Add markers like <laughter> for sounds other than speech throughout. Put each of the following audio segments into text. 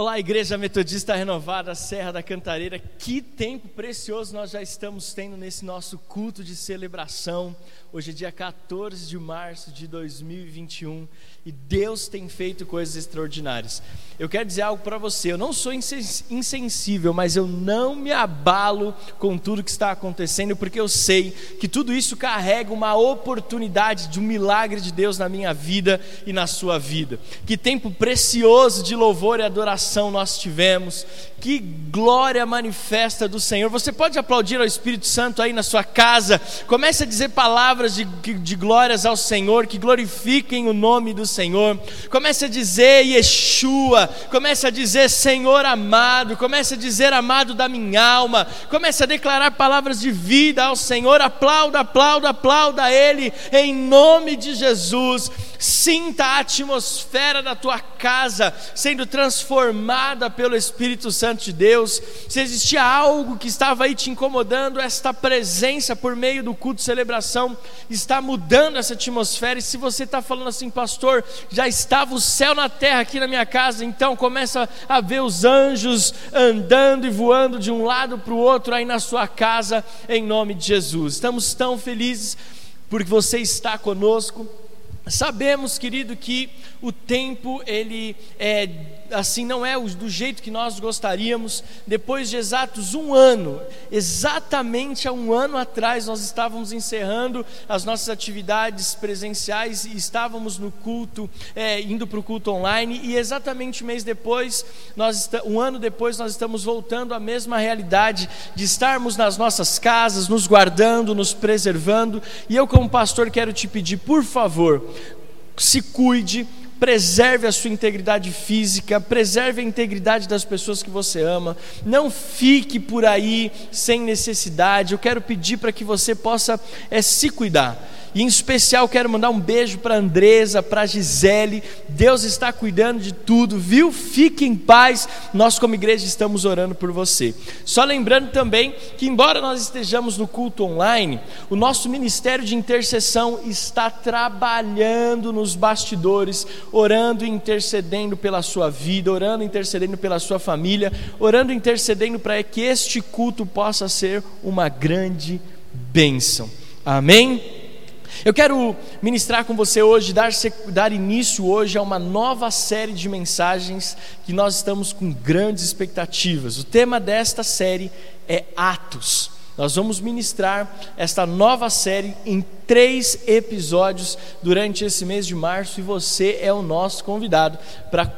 Olá, Igreja Metodista Renovada, Serra da Cantareira. Que tempo precioso nós já estamos tendo nesse nosso culto de celebração. Hoje é dia 14 de março de 2021 e Deus tem feito coisas extraordinárias. Eu quero dizer algo para você: eu não sou insensível, mas eu não me abalo com tudo que está acontecendo, porque eu sei que tudo isso carrega uma oportunidade de um milagre de Deus na minha vida e na sua vida. Que tempo precioso de louvor e adoração nós tivemos, que glória manifesta do Senhor. Você pode aplaudir ao Espírito Santo aí na sua casa, comece a dizer palavras de, de glórias ao Senhor, que glorifiquem o nome do Senhor. Comece a dizer Yeshua, comece a dizer Senhor amado, comece a dizer amado da minha alma, comece a declarar palavras de vida ao Senhor. Aplauda, aplauda, aplauda Ele em nome de Jesus. Sinta a atmosfera da tua casa sendo transformada pelo Espírito Santo de Deus. Se existia algo que estava aí te incomodando, esta presença por meio do culto de celebração está mudando essa atmosfera. E se você está falando assim, pastor, já estava o céu na terra aqui na minha casa, então começa a ver os anjos andando e voando de um lado para o outro aí na sua casa, em nome de Jesus. Estamos tão felizes porque você está conosco. Sabemos, querido, que o tempo ele é assim não é do jeito que nós gostaríamos. Depois de exatos um ano, exatamente há um ano atrás, nós estávamos encerrando as nossas atividades presenciais e estávamos no culto, é, indo para o culto online. E exatamente um mês depois, nós um ano depois, nós estamos voltando à mesma realidade de estarmos nas nossas casas, nos guardando, nos preservando. E eu, como pastor, quero te pedir, por favor, se cuide preserve a sua integridade física, preserve a integridade das pessoas que você ama, não fique por aí sem necessidade. Eu quero pedir para que você possa é, se cuidar. E em especial quero mandar um beijo para Andresa, para Gisele. Deus está cuidando de tudo, viu? Fique em paz. Nós como igreja estamos orando por você. Só lembrando também que embora nós estejamos no culto online, o nosso ministério de intercessão está trabalhando nos bastidores, orando e intercedendo pela sua vida, orando e intercedendo pela sua família, orando e intercedendo para que este culto possa ser uma grande bênção. Amém? Eu quero ministrar com você hoje, dar, dar início hoje a uma nova série de mensagens que nós estamos com grandes expectativas. O tema desta série é Atos. Nós vamos ministrar esta nova série em três episódios durante esse mês de março e você é o nosso convidado para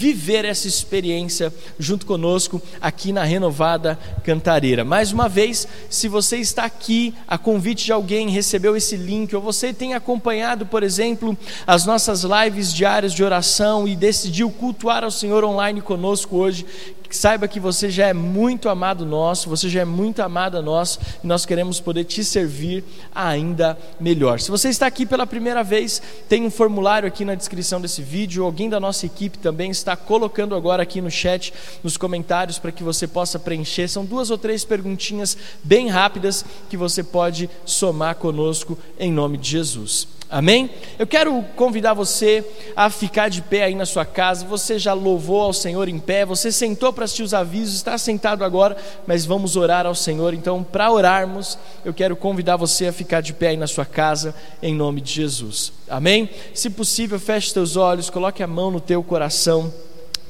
viver essa experiência junto conosco aqui na Renovada Cantareira. Mais uma vez, se você está aqui a convite de alguém, recebeu esse link, ou você tem acompanhado, por exemplo, as nossas lives diárias de oração e decidiu cultuar ao Senhor online conosco hoje, saiba que você já é muito amado nosso, você já é muito amada nosso, e nós queremos poder te servir ainda melhor. Se você está aqui pela primeira vez, tem um formulário aqui na descrição desse vídeo, alguém da nossa equipe também está colocando agora aqui no chat, nos comentários, para que você possa preencher. São duas ou três perguntinhas bem rápidas que você pode somar conosco em nome de Jesus. Amém? Eu quero convidar você a ficar de pé aí na sua casa. Você já louvou ao Senhor em pé, você sentou para assistir os avisos, está sentado agora, mas vamos orar ao Senhor. Então, para orarmos, eu quero convidar você a ficar de pé aí na sua casa, em nome de Jesus. Amém? Se possível, feche teus olhos, coloque a mão no teu coração.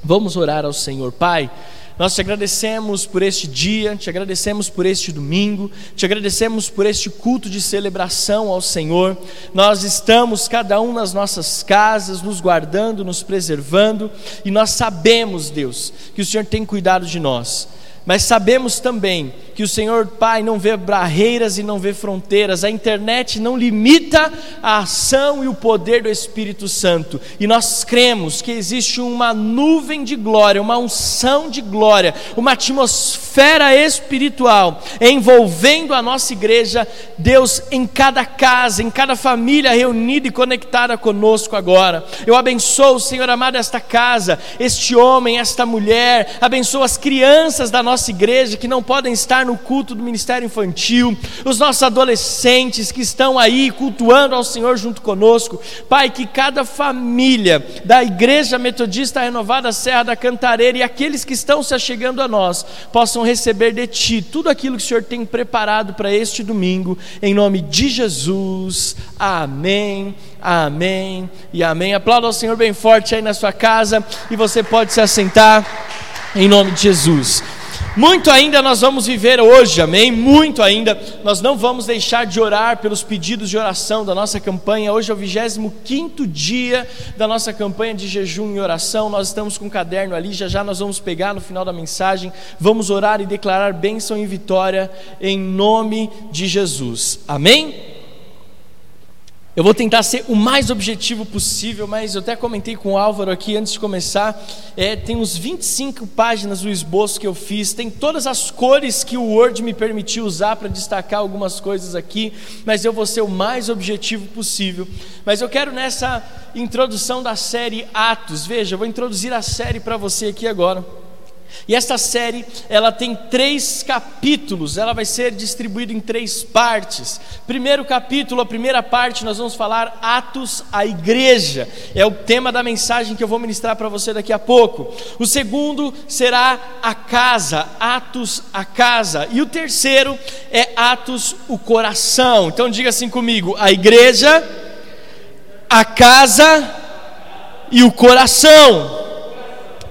Vamos orar ao Senhor. Pai. Nós te agradecemos por este dia, te agradecemos por este domingo, te agradecemos por este culto de celebração ao Senhor. Nós estamos, cada um nas nossas casas, nos guardando, nos preservando, e nós sabemos, Deus, que o Senhor tem cuidado de nós. Mas sabemos também que o Senhor Pai não vê barreiras e não vê fronteiras, a internet não limita a ação e o poder do Espírito Santo, e nós cremos que existe uma nuvem de glória, uma unção de glória, uma atmosfera espiritual envolvendo a nossa igreja, Deus, em cada casa, em cada família reunida e conectada conosco agora. Eu abençoo, Senhor amado, esta casa, este homem, esta mulher, abençoo as crianças da nossa igreja que não podem estar no no culto do ministério infantil, os nossos adolescentes que estão aí cultuando ao Senhor junto conosco. Pai, que cada família da Igreja Metodista Renovada Serra da Cantareira e aqueles que estão se achegando a nós possam receber de Ti tudo aquilo que o Senhor tem preparado para este domingo, em nome de Jesus. Amém, amém e amém. Aplauda ao Senhor bem forte aí na sua casa e você pode se assentar em nome de Jesus. Muito ainda nós vamos viver hoje, amém? Muito ainda. Nós não vamos deixar de orar pelos pedidos de oração da nossa campanha. Hoje é o 25 dia da nossa campanha de jejum e oração. Nós estamos com um caderno ali, já já nós vamos pegar no final da mensagem. Vamos orar e declarar bênção e vitória em nome de Jesus, amém? Eu vou tentar ser o mais objetivo possível, mas eu até comentei com o Álvaro aqui antes de começar. É, tem uns 25 páginas do esboço que eu fiz, tem todas as cores que o Word me permitiu usar para destacar algumas coisas aqui, mas eu vou ser o mais objetivo possível. Mas eu quero nessa introdução da série Atos, veja, eu vou introduzir a série para você aqui agora. E esta série, ela tem três capítulos, ela vai ser distribuída em três partes. Primeiro capítulo, a primeira parte, nós vamos falar Atos à Igreja, é o tema da mensagem que eu vou ministrar para você daqui a pouco. O segundo será a casa, Atos a casa. E o terceiro é Atos o coração. Então diga assim comigo: a igreja, a casa e o coração.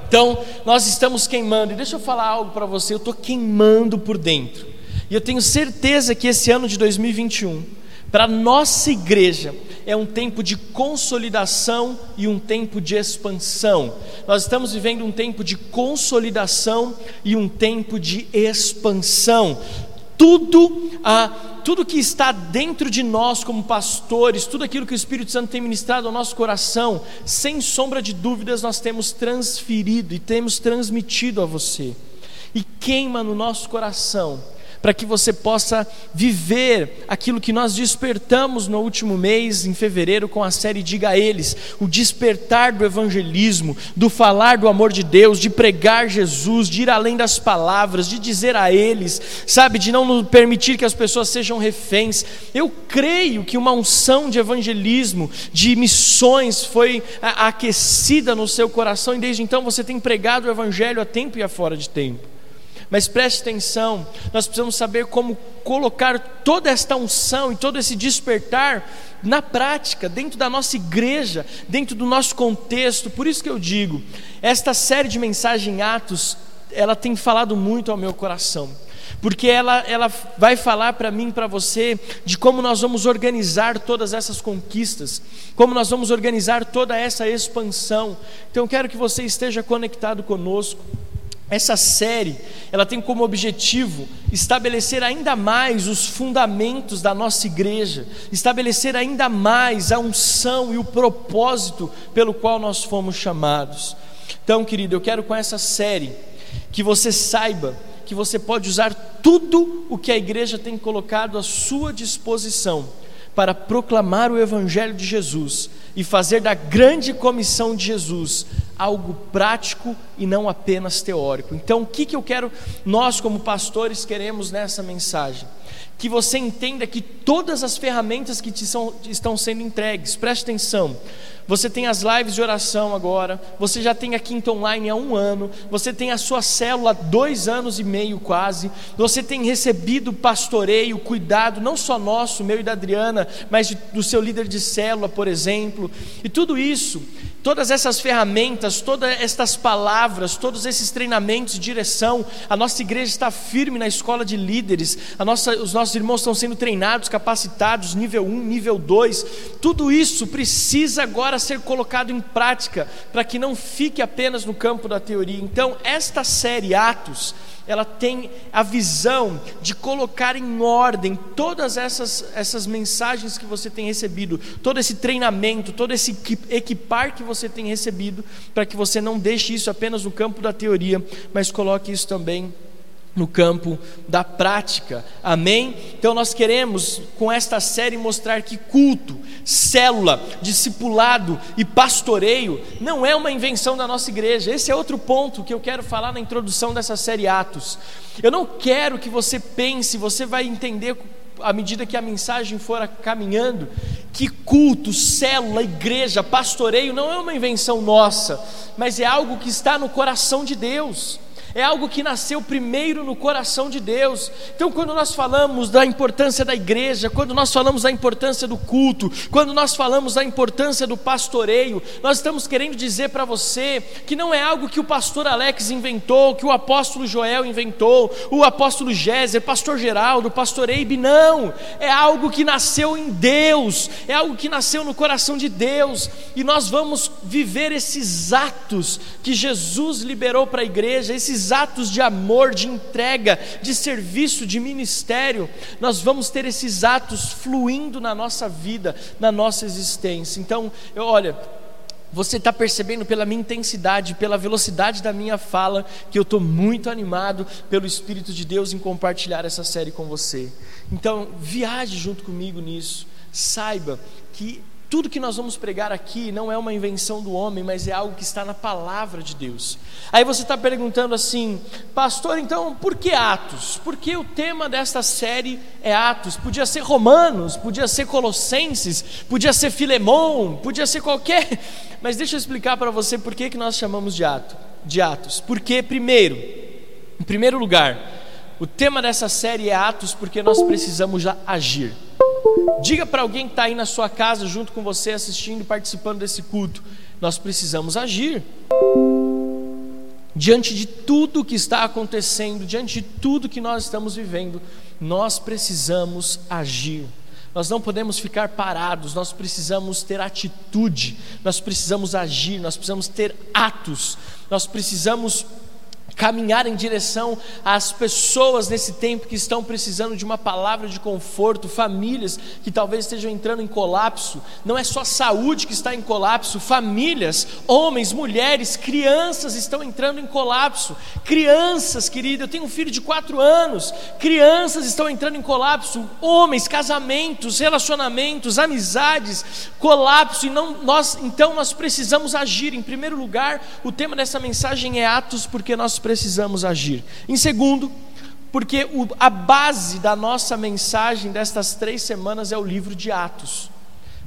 Então, nós estamos queimando, e deixa eu falar algo para você, eu estou queimando por dentro, e eu tenho certeza que esse ano de 2021, para a nossa igreja, é um tempo de consolidação e um tempo de expansão. Nós estamos vivendo um tempo de consolidação e um tempo de expansão. Tudo, ah, tudo que está dentro de nós como pastores, tudo aquilo que o Espírito Santo tem ministrado ao nosso coração, sem sombra de dúvidas, nós temos transferido e temos transmitido a você. E queima no nosso coração para que você possa viver aquilo que nós despertamos no último mês, em fevereiro, com a série Diga a Eles, o despertar do evangelismo, do falar do amor de Deus, de pregar Jesus, de ir além das palavras, de dizer a eles, sabe, de não permitir que as pessoas sejam reféns. Eu creio que uma unção de evangelismo, de missões foi aquecida no seu coração e desde então você tem pregado o evangelho a tempo e a fora de tempo. Mas preste atenção, nós precisamos saber como colocar toda esta unção e todo esse despertar na prática, dentro da nossa igreja, dentro do nosso contexto. Por isso que eu digo, esta série de mensagem Atos, ela tem falado muito ao meu coração porque ela, ela vai falar para mim, para você, de como nós vamos organizar todas essas conquistas, como nós vamos organizar toda essa expansão. Então, quero que você esteja conectado conosco. Essa série, ela tem como objetivo estabelecer ainda mais os fundamentos da nossa igreja, estabelecer ainda mais a unção e o propósito pelo qual nós fomos chamados. Então, querido, eu quero com essa série que você saiba que você pode usar tudo o que a igreja tem colocado à sua disposição para proclamar o evangelho de Jesus e fazer da grande comissão de Jesus algo prático e não apenas teórico. Então, o que, que eu quero, nós como pastores queremos nessa mensagem? Que você entenda que todas as ferramentas que te são, estão sendo entregues, preste atenção, você tem as lives de oração agora, você já tem a Quinta Online há um ano, você tem a sua célula há dois anos e meio quase, você tem recebido pastoreio, cuidado, não só nosso, meu e da Adriana, mas do seu líder de célula, por exemplo, e tudo isso Todas essas ferramentas, todas estas palavras, todos esses treinamentos de direção, a nossa igreja está firme na escola de líderes, nossa, os nossos irmãos estão sendo treinados, capacitados, nível 1, nível 2. Tudo isso precisa agora ser colocado em prática, para que não fique apenas no campo da teoria. Então, esta série Atos, ela tem a visão de colocar em ordem todas essas, essas mensagens que você tem recebido, todo esse treinamento, todo esse equipar que você tem recebido, para que você não deixe isso apenas no campo da teoria, mas coloque isso também no campo da prática. Amém? Então nós queremos com esta série mostrar que culto, célula, discipulado e pastoreio não é uma invenção da nossa igreja. Esse é outro ponto que eu quero falar na introdução dessa série Atos. Eu não quero que você pense, você vai entender à medida que a mensagem for caminhando, que culto, célula, igreja, pastoreio não é uma invenção nossa, mas é algo que está no coração de Deus é algo que nasceu primeiro no coração de Deus. Então, quando nós falamos da importância da igreja, quando nós falamos da importância do culto, quando nós falamos da importância do pastoreio, nós estamos querendo dizer para você que não é algo que o pastor Alex inventou, que o apóstolo Joel inventou, o apóstolo Géser, pastor Geraldo, pastor Eibe, não. É algo que nasceu em Deus, é algo que nasceu no coração de Deus, e nós vamos viver esses atos que Jesus liberou para a igreja, esses esses atos de amor, de entrega, de serviço, de ministério, nós vamos ter esses atos fluindo na nossa vida, na nossa existência. Então, eu, olha, você está percebendo pela minha intensidade, pela velocidade da minha fala, que eu estou muito animado pelo Espírito de Deus em compartilhar essa série com você. Então, viaje junto comigo nisso. Saiba que tudo que nós vamos pregar aqui não é uma invenção do homem, mas é algo que está na palavra de Deus. Aí você está perguntando assim, pastor, então por que Atos? Porque o tema desta série é Atos. Podia ser Romanos, podia ser Colossenses, podia ser Filemão, podia ser qualquer. <laughs> Mas deixa eu explicar para você por que, que nós chamamos de, ato, de Atos. Porque, primeiro, em primeiro lugar, o tema dessa série é Atos porque nós precisamos agir. Diga para alguém que está aí na sua casa, junto com você, assistindo e participando desse culto: nós precisamos agir. Diante de tudo que está acontecendo, diante de tudo que nós estamos vivendo, nós precisamos agir. Nós não podemos ficar parados, nós precisamos ter atitude, nós precisamos agir, nós precisamos ter atos, nós precisamos caminhar em direção às pessoas nesse tempo que estão precisando de uma palavra de conforto, famílias que talvez estejam entrando em colapso. Não é só saúde que está em colapso, famílias, homens, mulheres, crianças estão entrando em colapso. Crianças, querida, eu tenho um filho de quatro anos, crianças estão entrando em colapso, homens, casamentos, relacionamentos, amizades, colapso. E não, nós, então nós precisamos agir. Em primeiro lugar, o tema dessa mensagem é Atos, porque nós precisamos precisamos agir. Em segundo, porque o, a base da nossa mensagem destas três semanas é o livro de Atos.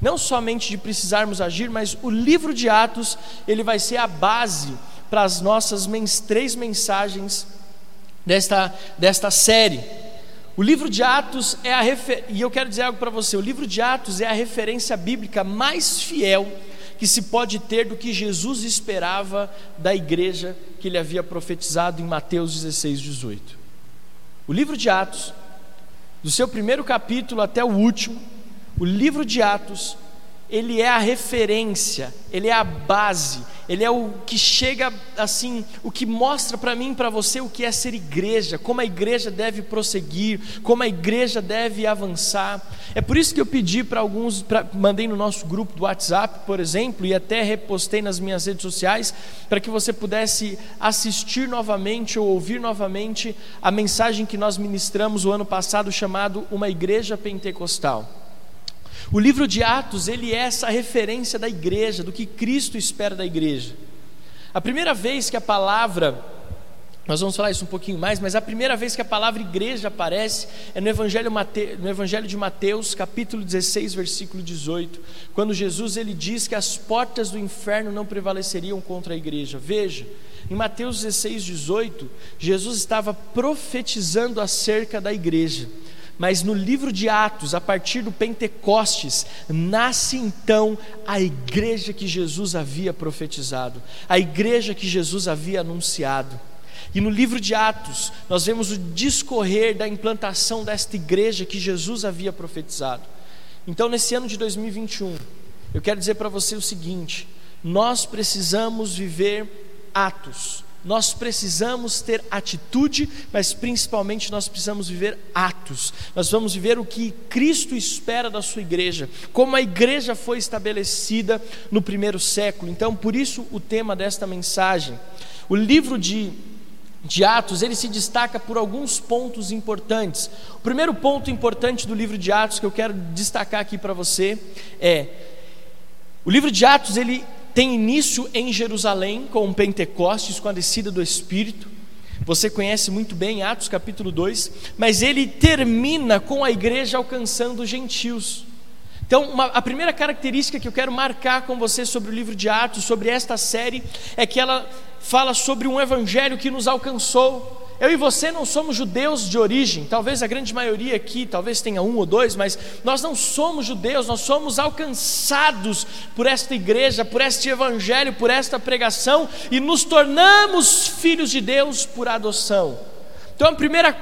Não somente de precisarmos agir, mas o livro de Atos ele vai ser a base para as nossas mens três mensagens desta, desta série. O livro de Atos é a refer... e eu quero dizer algo para você. O livro de Atos é a referência bíblica mais fiel que se pode ter do que Jesus esperava da igreja que ele havia profetizado em Mateus 16, 18. O livro de Atos, do seu primeiro capítulo até o último, o livro de Atos, ele é a referência, ele é a base, ele é o que chega assim, o que mostra para mim para você o que é ser igreja, como a igreja deve prosseguir, como a igreja deve avançar. É por isso que eu pedi para alguns, pra, mandei no nosso grupo do WhatsApp, por exemplo, e até repostei nas minhas redes sociais, para que você pudesse assistir novamente ou ouvir novamente a mensagem que nós ministramos o ano passado, chamado Uma Igreja Pentecostal. O livro de Atos, ele é essa referência da igreja, do que Cristo espera da igreja. A primeira vez que a palavra, nós vamos falar isso um pouquinho mais, mas a primeira vez que a palavra igreja aparece é no Evangelho, Mate, no Evangelho de Mateus, capítulo 16, versículo 18, quando Jesus ele diz que as portas do inferno não prevaleceriam contra a igreja. Veja, em Mateus 16, 18, Jesus estava profetizando acerca da igreja. Mas no livro de Atos, a partir do Pentecostes, nasce então a igreja que Jesus havia profetizado, a igreja que Jesus havia anunciado. E no livro de Atos, nós vemos o discorrer da implantação desta igreja que Jesus havia profetizado. Então, nesse ano de 2021, eu quero dizer para você o seguinte: nós precisamos viver atos nós precisamos ter atitude, mas principalmente nós precisamos viver atos. Nós vamos viver o que Cristo espera da sua igreja, como a igreja foi estabelecida no primeiro século. Então, por isso o tema desta mensagem. O livro de de Atos, ele se destaca por alguns pontos importantes. O primeiro ponto importante do livro de Atos que eu quero destacar aqui para você é o livro de Atos, ele tem início em Jerusalém com Pentecostes, com a descida do Espírito. Você conhece muito bem Atos capítulo 2, mas ele termina com a igreja alcançando os gentios. Então, uma, a primeira característica que eu quero marcar com você sobre o livro de Atos, sobre esta série, é que ela fala sobre um evangelho que nos alcançou. Eu e você não somos judeus de origem, talvez a grande maioria aqui, talvez tenha um ou dois, mas nós não somos judeus, nós somos alcançados por esta igreja, por este evangelho, por esta pregação e nos tornamos filhos de Deus por adoção. Então, a primeira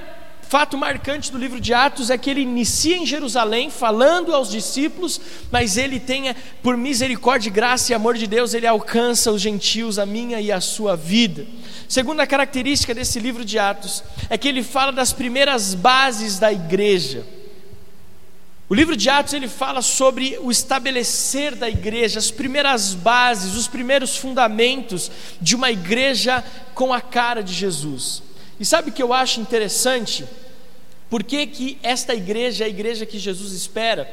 fato marcante do livro de Atos é que ele inicia em Jerusalém, falando aos discípulos, mas ele tem, por misericórdia, graça e amor de Deus, ele alcança os gentios, a minha e a sua vida. Segunda característica desse livro de Atos é que ele fala das primeiras bases da igreja. O livro de Atos ele fala sobre o estabelecer da igreja, as primeiras bases, os primeiros fundamentos de uma igreja com a cara de Jesus. E sabe o que eu acho interessante? Por que, que esta igreja é a igreja que Jesus espera?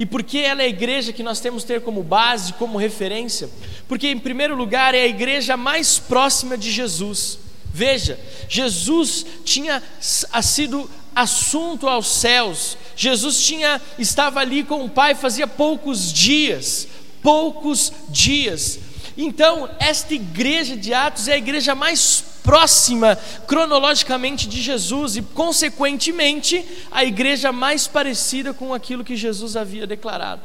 E por que ela é a igreja que nós temos que ter como base, como referência? Porque, em primeiro lugar, é a igreja mais próxima de Jesus. Veja, Jesus tinha sido assunto aos céus. Jesus tinha estava ali com o Pai fazia poucos dias, poucos dias. Então, esta igreja de Atos é a igreja mais próxima cronologicamente de Jesus e, consequentemente, a igreja mais parecida com aquilo que Jesus havia declarado.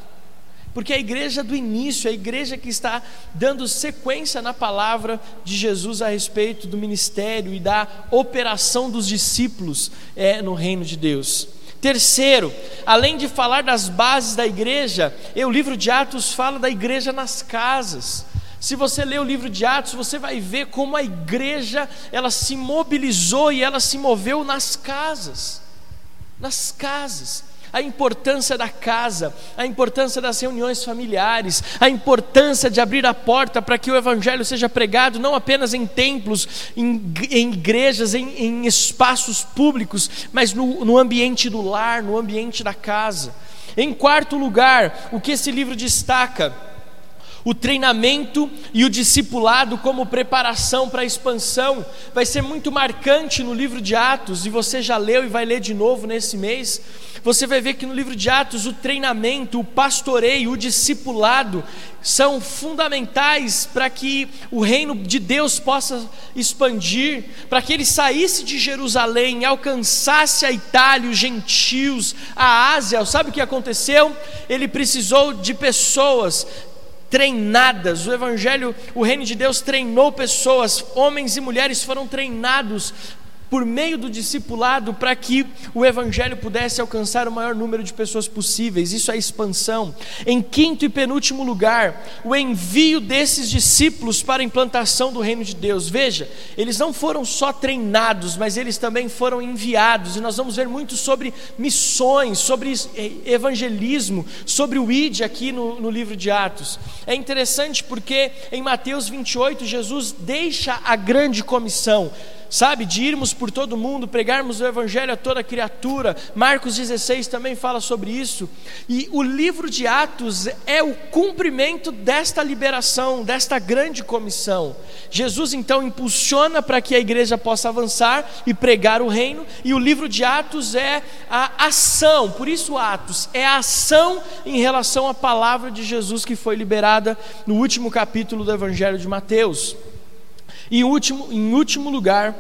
Porque a igreja do início, a igreja que está dando sequência na palavra de Jesus a respeito do ministério e da operação dos discípulos é, no reino de Deus. Terceiro, além de falar das bases da igreja, o livro de Atos fala da igreja nas casas. Se você ler o livro de Atos, você vai ver como a igreja ela se mobilizou e ela se moveu nas casas. Nas casas a importância da casa, a importância das reuniões familiares, a importância de abrir a porta para que o Evangelho seja pregado não apenas em templos, em, em igrejas, em, em, espaços públicos, mas no, no ambiente do lar, no ambiente da casa. Em quarto lugar, o que esse livro destaca? O treinamento e o discipulado como preparação para a expansão vai ser muito marcante no livro de Atos, e você já leu e vai ler de novo nesse mês. Você vai ver que no livro de Atos o treinamento, o pastoreio, o discipulado são fundamentais para que o reino de Deus possa expandir, para que ele saísse de Jerusalém, alcançasse a Itália, os gentios, a Ásia. Sabe o que aconteceu? Ele precisou de pessoas treinadas. O Evangelho, o Reino de Deus treinou pessoas, homens e mulheres foram treinados por meio do discipulado para que o evangelho pudesse alcançar o maior número de pessoas possíveis. Isso é expansão. Em quinto e penúltimo lugar, o envio desses discípulos para a implantação do reino de Deus. Veja, eles não foram só treinados, mas eles também foram enviados. E nós vamos ver muito sobre missões, sobre evangelismo, sobre o ID aqui no, no livro de Atos. É interessante porque em Mateus 28 Jesus deixa a grande comissão sabe, de irmos por todo mundo, pregarmos o Evangelho a toda criatura. Marcos 16 também fala sobre isso. E o livro de Atos é o cumprimento desta liberação, desta grande comissão. Jesus então impulsiona para que a igreja possa avançar e pregar o reino, e o livro de Atos é a ação, por isso Atos, é a ação em relação à palavra de Jesus que foi liberada no último capítulo do Evangelho de Mateus. E último, em último lugar,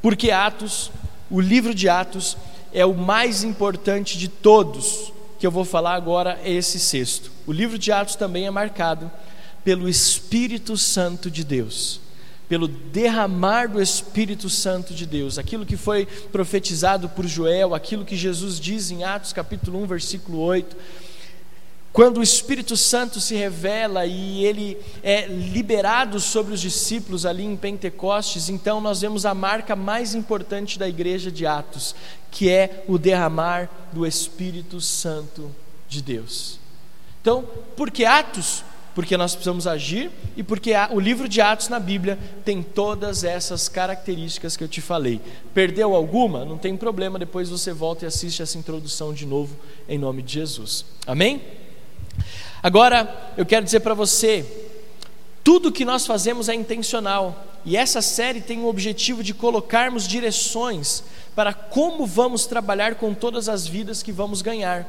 porque Atos, o livro de Atos, é o mais importante de todos, que eu vou falar agora é esse sexto. O livro de Atos também é marcado pelo Espírito Santo de Deus, pelo derramar do Espírito Santo de Deus, aquilo que foi profetizado por Joel, aquilo que Jesus diz em Atos capítulo 1, versículo 8 quando o Espírito Santo se revela e ele é liberado sobre os discípulos ali em Pentecostes, então nós vemos a marca mais importante da igreja de Atos, que é o derramar do Espírito Santo de Deus. Então, por que Atos? porque nós precisamos agir e porque o livro de Atos na Bíblia tem todas essas características que eu te falei. Perdeu alguma? Não tem problema, depois você volta e assiste essa introdução de novo em nome de Jesus. Amém? Agora, eu quero dizer para você, tudo que nós fazemos é intencional, e essa série tem o objetivo de colocarmos direções para como vamos trabalhar com todas as vidas que vamos ganhar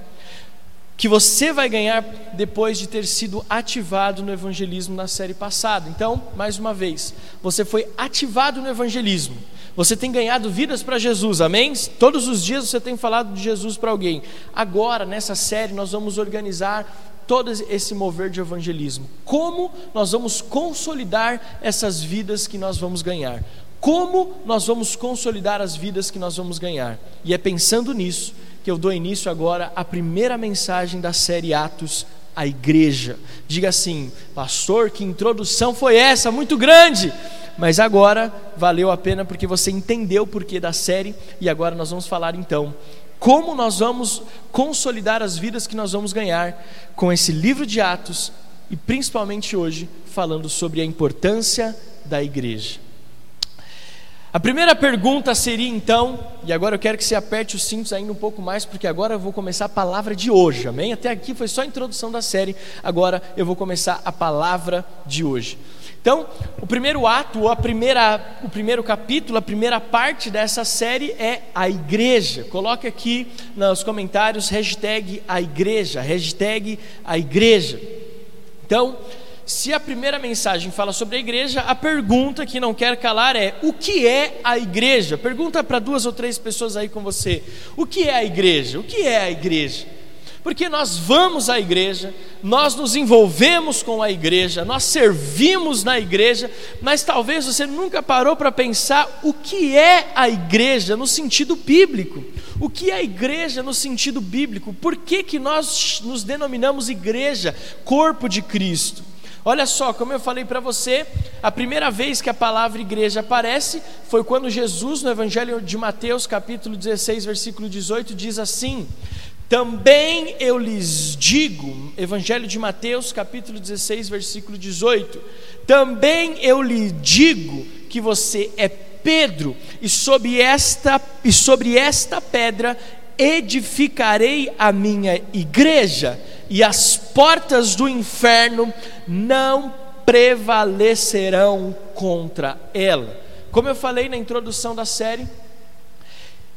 que você vai ganhar depois de ter sido ativado no evangelismo na série passada. Então, mais uma vez, você foi ativado no evangelismo. Você tem ganhado vidas para Jesus, amém? Todos os dias você tem falado de Jesus para alguém. Agora, nessa série, nós vamos organizar todo esse mover de evangelismo. Como nós vamos consolidar essas vidas que nós vamos ganhar? Como nós vamos consolidar as vidas que nós vamos ganhar? E é pensando nisso que eu dou início agora à primeira mensagem da série Atos à igreja. Diga assim, pastor, que introdução foi essa? Muito grande! Mas agora valeu a pena porque você entendeu o porquê da série e agora nós vamos falar então como nós vamos consolidar as vidas que nós vamos ganhar com esse livro de Atos e principalmente hoje falando sobre a importância da igreja. A primeira pergunta seria então, e agora eu quero que você aperte os cintos ainda um pouco mais, porque agora eu vou começar a palavra de hoje, amém? Até aqui foi só a introdução da série, agora eu vou começar a palavra de hoje. Então, o primeiro ato, a primeira, o primeiro capítulo, a primeira parte dessa série é a igreja. Coloque aqui nos comentários hashtag a igreja, hashtag a igreja. Então, se a primeira mensagem fala sobre a igreja, a pergunta que não quer calar é: o que é a igreja? Pergunta para duas ou três pessoas aí com você: o que é a igreja? O que é a igreja? Porque nós vamos à igreja, nós nos envolvemos com a igreja, nós servimos na igreja, mas talvez você nunca parou para pensar o que é a igreja no sentido bíblico. O que é a igreja no sentido bíblico? Por que, que nós nos denominamos igreja, corpo de Cristo? Olha só, como eu falei para você, a primeira vez que a palavra igreja aparece foi quando Jesus, no Evangelho de Mateus, capítulo 16, versículo 18, diz assim: Também eu lhes digo, Evangelho de Mateus, capítulo 16, versículo 18: Também eu lhe digo que você é Pedro, e sobre esta, e sobre esta pedra edificarei a minha igreja e as portas do inferno não prevalecerão contra ela. Como eu falei na introdução da série,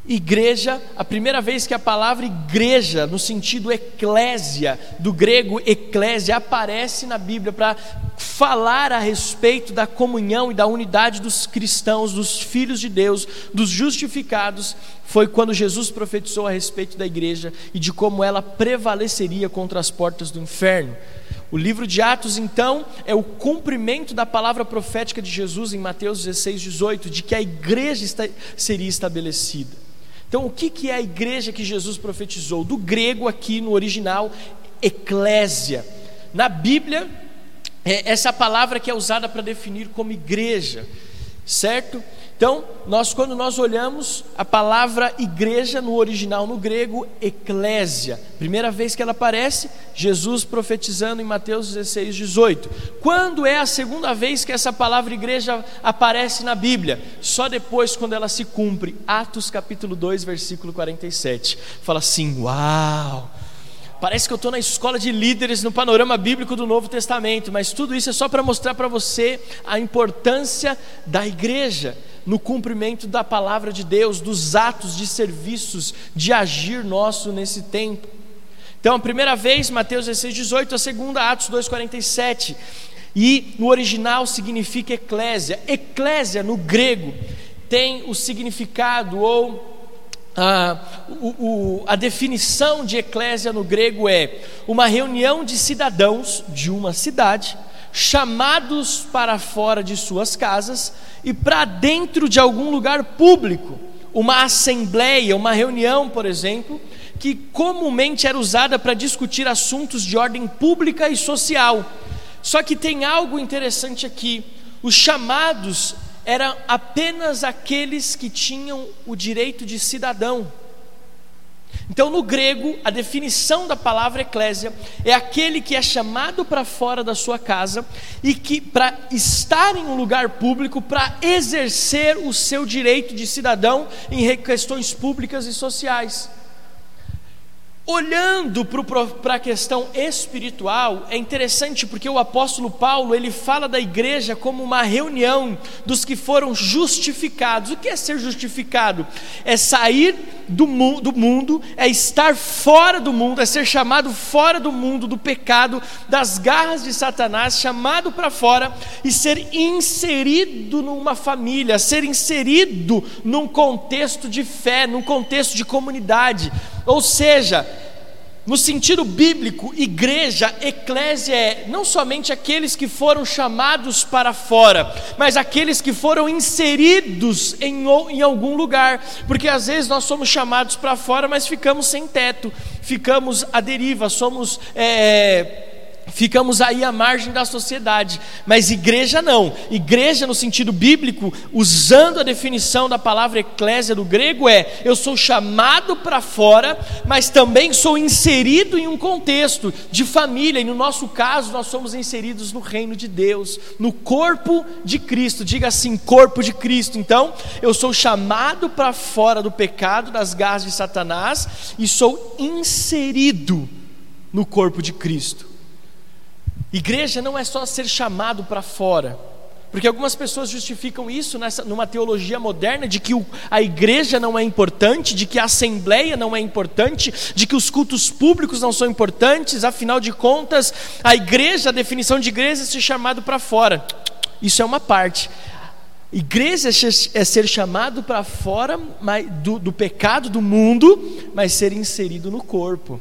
Igreja, a primeira vez que a palavra igreja, no sentido eclésia, do grego eclésia, aparece na Bíblia para falar a respeito da comunhão e da unidade dos cristãos, dos filhos de Deus, dos justificados, foi quando Jesus profetizou a respeito da igreja e de como ela prevaleceria contra as portas do inferno. O livro de Atos, então, é o cumprimento da palavra profética de Jesus em Mateus 16, 18, de que a igreja seria estabelecida. Então, o que é a igreja que Jesus profetizou? Do grego aqui no original, eclésia. Na Bíblia, é essa palavra que é usada para definir como igreja, certo? Então, nós quando nós olhamos a palavra igreja no original no grego, eclésia, primeira vez que ela aparece, Jesus profetizando em Mateus 16, 18. Quando é a segunda vez que essa palavra igreja aparece na Bíblia? Só depois quando ela se cumpre. Atos capítulo 2, versículo 47. Fala assim: "Uau! Parece que eu estou na escola de líderes no panorama bíblico do Novo Testamento, mas tudo isso é só para mostrar para você a importância da igreja no cumprimento da palavra de Deus, dos atos de serviços, de agir nosso nesse tempo. Então, a primeira vez, Mateus 16, 18, a segunda, Atos 2, 47. E no original significa eclésia. Eclésia, no grego, tem o significado ou ah, o, o, a definição de eclésia no grego é uma reunião de cidadãos de uma cidade chamados para fora de suas casas e para dentro de algum lugar público, uma assembleia, uma reunião, por exemplo, que comumente era usada para discutir assuntos de ordem pública e social. Só que tem algo interessante aqui: os chamados eram apenas aqueles que tinham o direito de cidadão. Então, no grego, a definição da palavra eclésia é aquele que é chamado para fora da sua casa e que, para estar em um lugar público, para exercer o seu direito de cidadão em questões públicas e sociais. Olhando para a questão espiritual, é interessante porque o apóstolo Paulo ele fala da igreja como uma reunião dos que foram justificados. O que é ser justificado? É sair do, mu do mundo, é estar fora do mundo, é ser chamado fora do mundo, do pecado, das garras de Satanás, chamado para fora e ser inserido numa família, ser inserido num contexto de fé, num contexto de comunidade. Ou seja, no sentido bíblico, igreja, eclésia é não somente aqueles que foram chamados para fora, mas aqueles que foram inseridos em, em algum lugar, porque às vezes nós somos chamados para fora, mas ficamos sem teto, ficamos à deriva, somos. É, ficamos aí à margem da sociedade, mas igreja não. Igreja, no sentido bíblico, usando a definição da palavra eclésia do grego, é: eu sou chamado para fora, mas também sou inserido em um contexto de família, e no nosso caso, nós somos inseridos no reino de Deus, no corpo de Cristo. Diga assim: corpo de Cristo. Então, eu sou chamado para fora do pecado, das garras de Satanás, e sou inserido no corpo de Cristo. Igreja não é só ser chamado para fora, porque algumas pessoas justificam isso nessa, numa teologia moderna de que o, a igreja não é importante, de que a assembleia não é importante, de que os cultos públicos não são importantes, afinal de contas, a igreja, a definição de igreja é ser chamado para fora. Isso é uma parte. Igreja é ser chamado para fora do, do pecado do mundo, mas ser inserido no corpo.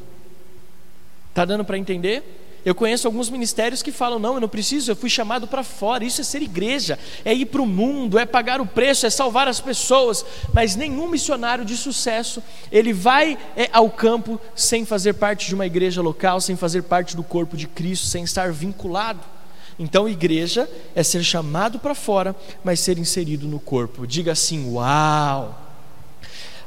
Está dando para entender? Eu conheço alguns ministérios que falam: não, eu não preciso, eu fui chamado para fora. Isso é ser igreja, é ir para o mundo, é pagar o preço, é salvar as pessoas. Mas nenhum missionário de sucesso ele vai é, ao campo sem fazer parte de uma igreja local, sem fazer parte do corpo de Cristo, sem estar vinculado. Então, igreja é ser chamado para fora, mas ser inserido no corpo. Diga assim: Uau!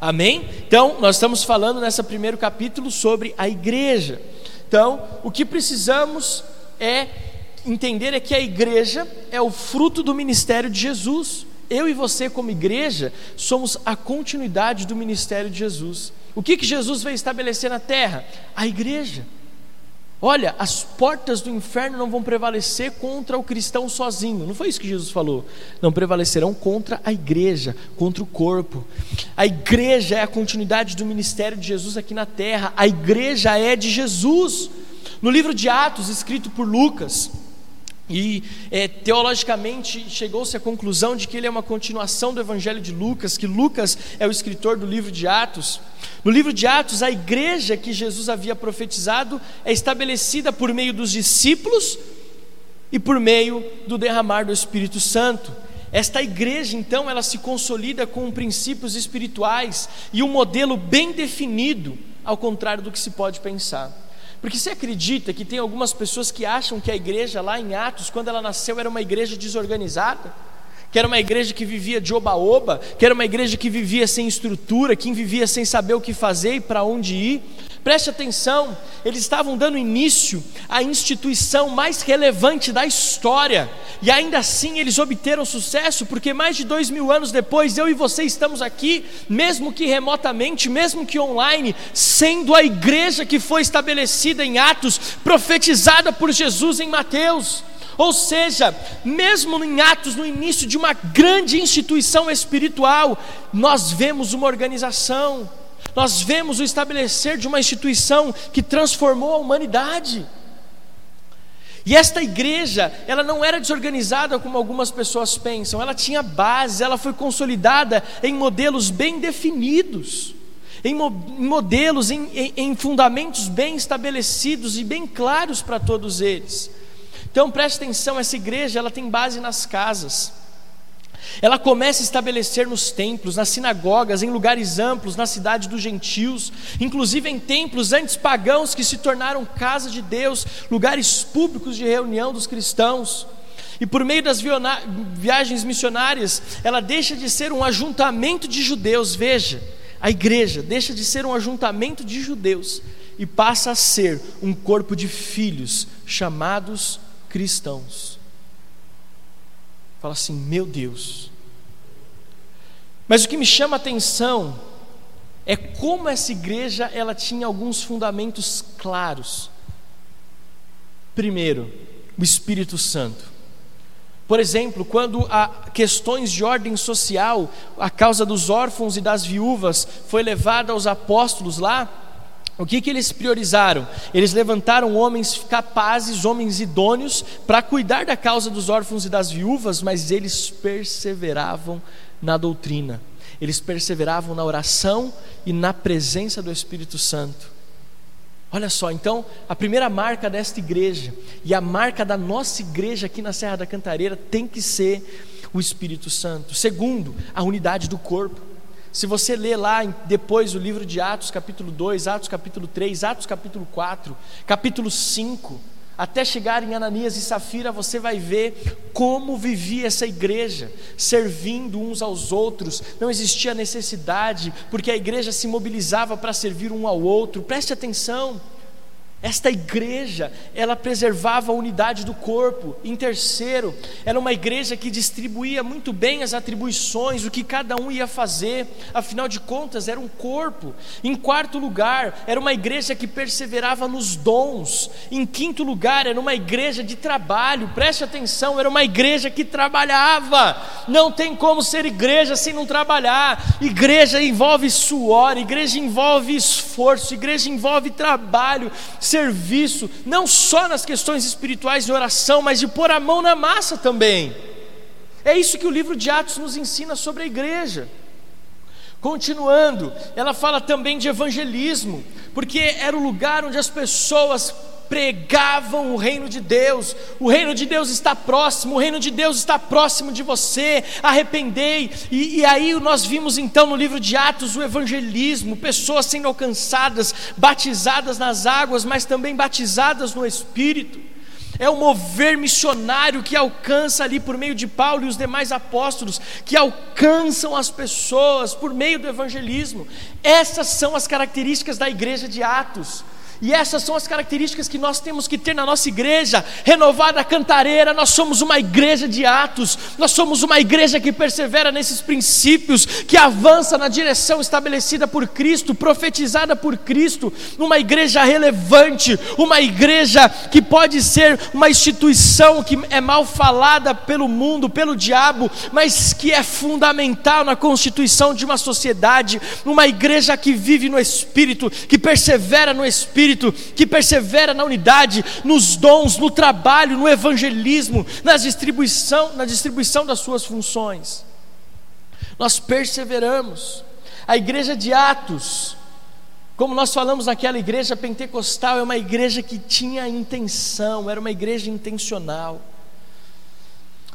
Amém? Então, nós estamos falando nesse primeiro capítulo sobre a igreja. Então, o que precisamos é entender é que a igreja é o fruto do ministério de Jesus. Eu e você, como igreja, somos a continuidade do ministério de Jesus. O que, que Jesus veio estabelecer na terra? A igreja. Olha, as portas do inferno não vão prevalecer contra o cristão sozinho. Não foi isso que Jesus falou. Não prevalecerão contra a igreja, contra o corpo. A igreja é a continuidade do ministério de Jesus aqui na terra. A igreja é de Jesus. No livro de Atos, escrito por Lucas, e é, teologicamente chegou-se à conclusão de que ele é uma continuação do Evangelho de Lucas, que Lucas é o escritor do livro de Atos. No livro de Atos, a igreja que Jesus havia profetizado é estabelecida por meio dos discípulos e por meio do derramar do Espírito Santo. Esta igreja, então, ela se consolida com princípios espirituais e um modelo bem definido, ao contrário do que se pode pensar. Porque você acredita que tem algumas pessoas que acham que a igreja lá em Atos, quando ela nasceu, era uma igreja desorganizada? Que era uma igreja que vivia de oba-oba, que era uma igreja que vivia sem estrutura, que vivia sem saber o que fazer e para onde ir. Preste atenção, eles estavam dando início à instituição mais relevante da história, e ainda assim eles obteram sucesso, porque mais de dois mil anos depois, eu e você estamos aqui, mesmo que remotamente, mesmo que online, sendo a igreja que foi estabelecida em Atos, profetizada por Jesus em Mateus. Ou seja, mesmo em Atos, no início de uma grande instituição espiritual, nós vemos uma organização nós vemos o estabelecer de uma instituição que transformou a humanidade. E esta igreja, ela não era desorganizada como algumas pessoas pensam, ela tinha base, ela foi consolidada em modelos bem definidos, em, modelos, em, em, em fundamentos bem estabelecidos e bem claros para todos eles. Então preste atenção, essa igreja ela tem base nas casas. Ela começa a estabelecer nos templos, nas sinagogas, em lugares amplos, na cidade dos gentios, inclusive em templos antes pagãos que se tornaram casa de Deus, lugares públicos de reunião dos cristãos. E por meio das viagens missionárias, ela deixa de ser um ajuntamento de judeus, veja, A igreja deixa de ser um ajuntamento de judeus e passa a ser um corpo de filhos chamados cristãos. Fala assim, meu Deus. Mas o que me chama a atenção é como essa igreja ela tinha alguns fundamentos claros. Primeiro, o Espírito Santo. Por exemplo, quando há questões de ordem social, a causa dos órfãos e das viúvas foi levada aos apóstolos lá, o que, que eles priorizaram? Eles levantaram homens capazes, homens idôneos, para cuidar da causa dos órfãos e das viúvas, mas eles perseveravam na doutrina, eles perseveravam na oração e na presença do Espírito Santo. Olha só, então, a primeira marca desta igreja e a marca da nossa igreja aqui na Serra da Cantareira tem que ser o Espírito Santo. Segundo, a unidade do corpo. Se você ler lá depois o livro de Atos, capítulo 2, Atos, capítulo 3, Atos, capítulo 4, capítulo 5, até chegar em Ananias e Safira, você vai ver como vivia essa igreja, servindo uns aos outros, não existia necessidade, porque a igreja se mobilizava para servir um ao outro. Preste atenção. Esta igreja, ela preservava a unidade do corpo. Em terceiro, era uma igreja que distribuía muito bem as atribuições, o que cada um ia fazer, afinal de contas, era um corpo. Em quarto lugar, era uma igreja que perseverava nos dons. Em quinto lugar, era uma igreja de trabalho, preste atenção, era uma igreja que trabalhava. Não tem como ser igreja sem não trabalhar. Igreja envolve suor, igreja envolve esforço, igreja envolve trabalho serviço, não só nas questões espirituais de oração, mas de pôr a mão na massa também. É isso que o livro de Atos nos ensina sobre a igreja. Continuando, ela fala também de evangelismo, porque era o lugar onde as pessoas pregavam o reino de Deus. O reino de Deus está próximo, o reino de Deus está próximo de você. Arrependei. E, e, aí nós vimos então no livro de Atos o evangelismo, pessoas sendo alcançadas, batizadas nas águas, mas também batizadas no Espírito. É o mover missionário que alcança ali por meio de Paulo e os demais apóstolos, que alcançam as pessoas por meio do evangelismo. Essas são as características da igreja de Atos. E essas são as características que nós temos que ter na nossa igreja, renovada cantareira. Nós somos uma igreja de atos, nós somos uma igreja que persevera nesses princípios, que avança na direção estabelecida por Cristo, profetizada por Cristo. Uma igreja relevante, uma igreja que pode ser uma instituição que é mal falada pelo mundo, pelo diabo, mas que é fundamental na constituição de uma sociedade. Uma igreja que vive no Espírito, que persevera no Espírito Espírito, que persevera na unidade, nos dons, no trabalho, no evangelismo, na distribuição, na distribuição das suas funções. Nós perseveramos. A igreja de Atos, como nós falamos naquela igreja pentecostal, é uma igreja que tinha intenção, era uma igreja intencional.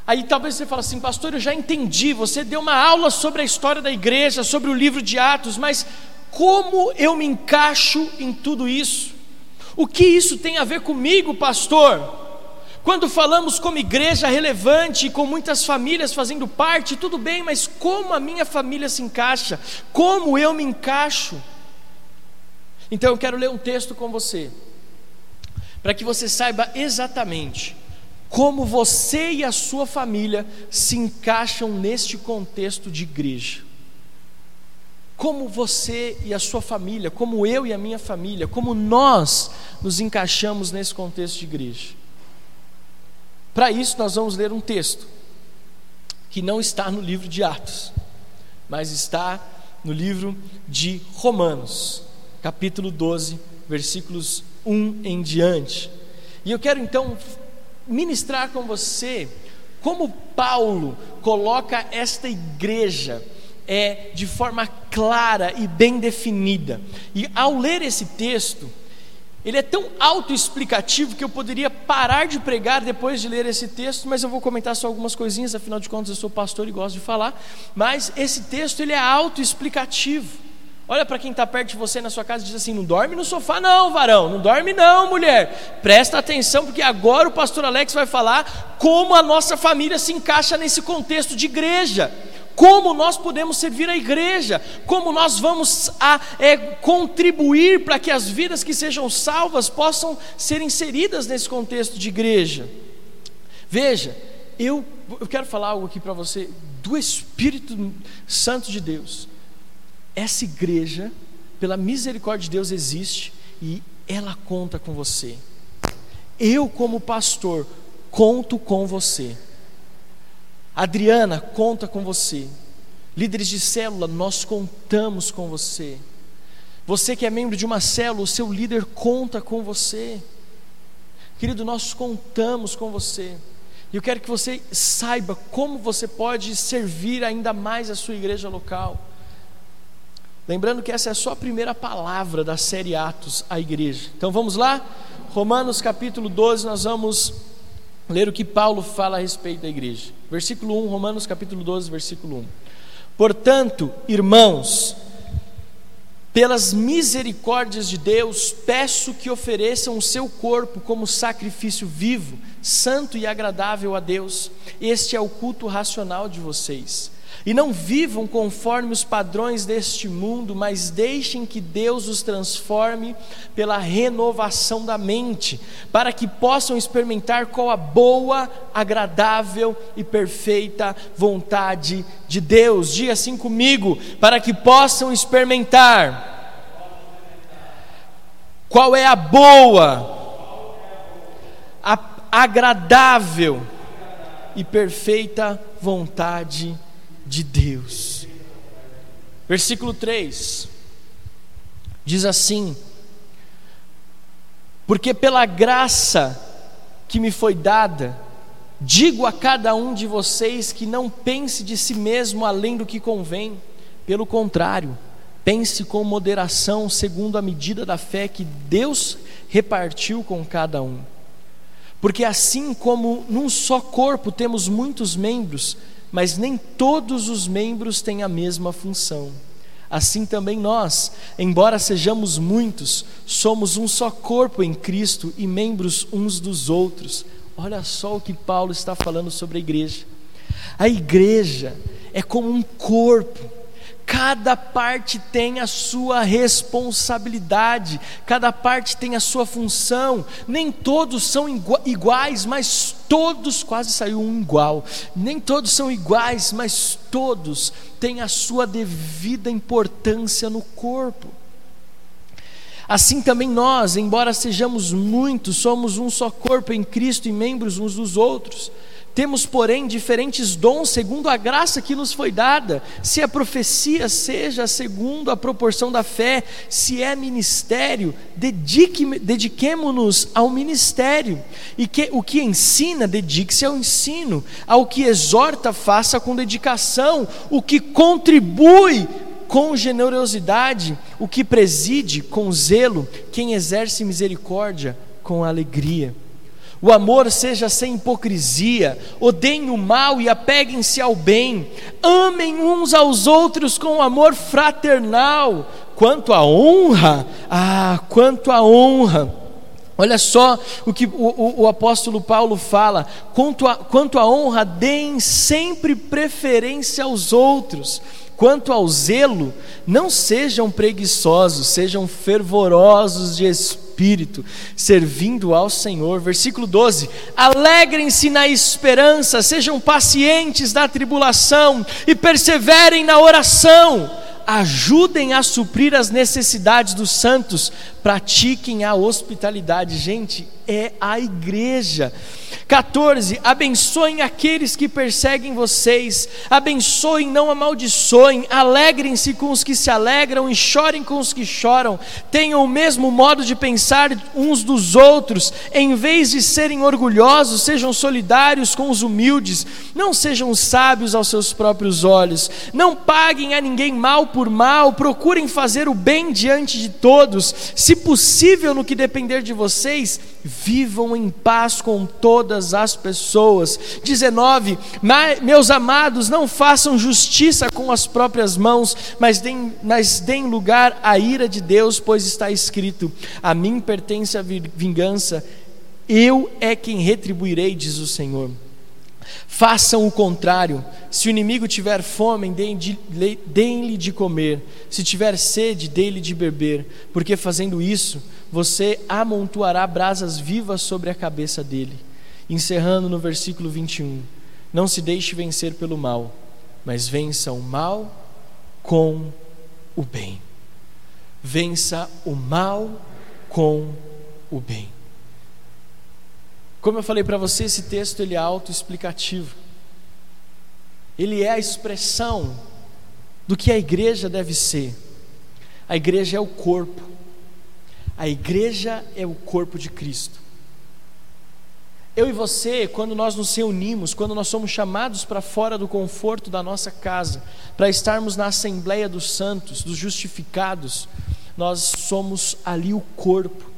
Aí talvez você fale assim, pastor, eu já entendi, você deu uma aula sobre a história da igreja, sobre o livro de Atos, mas como eu me encaixo em tudo isso? O que isso tem a ver comigo, pastor? Quando falamos como igreja relevante, com muitas famílias fazendo parte, tudo bem, mas como a minha família se encaixa? Como eu me encaixo? Então eu quero ler um texto com você, para que você saiba exatamente como você e a sua família se encaixam neste contexto de igreja como você e a sua família, como eu e a minha família, como nós nos encaixamos nesse contexto de igreja. Para isso, nós vamos ler um texto que não está no livro de Atos, mas está no livro de Romanos, capítulo 12, versículos 1 em diante. E eu quero então ministrar com você como Paulo coloca esta igreja é de forma clara e bem definida. E ao ler esse texto, ele é tão autoexplicativo que eu poderia parar de pregar depois de ler esse texto, mas eu vou comentar só algumas coisinhas, afinal de contas eu sou pastor e gosto de falar. Mas esse texto ele é autoexplicativo. Olha para quem está perto de você na sua casa e diz assim: não dorme no sofá, não, varão, não dorme, não, mulher. Presta atenção, porque agora o pastor Alex vai falar como a nossa família se encaixa nesse contexto de igreja como nós podemos servir a igreja, como nós vamos a, é, contribuir para que as vidas que sejam salvas possam ser inseridas nesse contexto de igreja. Veja, eu, eu quero falar algo aqui para você do Espírito Santo de Deus. Essa igreja, pela misericórdia de Deus, existe e ela conta com você. Eu, como pastor, conto com você. Adriana, conta com você. Líderes de célula, nós contamos com você. Você que é membro de uma célula, o seu líder conta com você. Querido, nós contamos com você. E eu quero que você saiba como você pode servir ainda mais a sua igreja local. Lembrando que essa é só a primeira palavra da série Atos à igreja. Então vamos lá? Romanos capítulo 12, nós vamos ler o que Paulo fala a respeito da igreja. Versículo 1, Romanos capítulo 12, versículo 1. Portanto, irmãos, pelas misericórdias de Deus, peço que ofereçam o seu corpo como sacrifício vivo, santo e agradável a Deus. Este é o culto racional de vocês. E não vivam conforme os padrões deste mundo, mas deixem que Deus os transforme pela renovação da mente, para que possam experimentar qual a boa, agradável e perfeita vontade de Deus. Diga assim comigo, para que possam experimentar qual é a boa, a agradável e perfeita vontade de de Deus. Versículo 3 diz assim: Porque pela graça que me foi dada, digo a cada um de vocês que não pense de si mesmo além do que convém, pelo contrário, pense com moderação, segundo a medida da fé que Deus repartiu com cada um. Porque assim como num só corpo temos muitos membros, mas nem todos os membros têm a mesma função. Assim também nós, embora sejamos muitos, somos um só corpo em Cristo e membros uns dos outros. Olha só o que Paulo está falando sobre a igreja. A igreja é como um corpo Cada parte tem a sua responsabilidade, cada parte tem a sua função. Nem todos são iguais, mas todos, quase saiu um igual. Nem todos são iguais, mas todos têm a sua devida importância no corpo. Assim também nós, embora sejamos muitos, somos um só corpo em Cristo e membros uns dos outros. Temos, porém, diferentes dons segundo a graça que nos foi dada. Se a profecia seja segundo a proporção da fé, se é ministério, dedique, dediquemo-nos ao ministério. E que o que ensina, dedique-se ao ensino. Ao que exorta, faça com dedicação. O que contribui, com generosidade. O que preside, com zelo. Quem exerce misericórdia, com alegria o amor seja sem hipocrisia, odeiem o mal e apeguem-se ao bem, amem uns aos outros com amor fraternal. Quanto à honra, ah, quanto à honra. Olha só o que o, o, o, apóstolo Paulo fala: quanto a, quanto à honra, deem sempre preferência aos outros. Quanto ao zelo, não sejam preguiçosos, sejam fervorosos de espírito, servindo ao Senhor. Versículo 12: Alegrem-se na esperança, sejam pacientes na tribulação e perseverem na oração. Ajudem a suprir as necessidades dos santos, pratiquem a hospitalidade. Gente, é a igreja. 14. Abençoem aqueles que perseguem vocês, abençoem, não amaldiçoem, alegrem-se com os que se alegram e chorem com os que choram, tenham o mesmo modo de pensar uns dos outros, em vez de serem orgulhosos, sejam solidários com os humildes, não sejam sábios aos seus próprios olhos, não paguem a ninguém mal por mal, procurem fazer o bem diante de todos, se possível, no que depender de vocês, vivam em paz com todas as pessoas. 19. Meus amados, não façam justiça com as próprias mãos, mas deem, mas deem lugar à ira de Deus, pois está escrito: A mim pertence a vingança, eu é quem retribuirei, diz o Senhor. Façam o contrário. Se o inimigo tiver fome, deem-lhe de comer. Se tiver sede, deem-lhe de beber. Porque fazendo isso, você amontoará brasas vivas sobre a cabeça dele. Encerrando no versículo 21. Não se deixe vencer pelo mal, mas vença o mal com o bem. Vença o mal com o bem. Como eu falei para você, esse texto ele é autoexplicativo. Ele é a expressão do que a igreja deve ser. A igreja é o corpo. A igreja é o corpo de Cristo. Eu e você, quando nós nos reunimos, quando nós somos chamados para fora do conforto da nossa casa, para estarmos na Assembleia dos Santos, dos justificados, nós somos ali o corpo.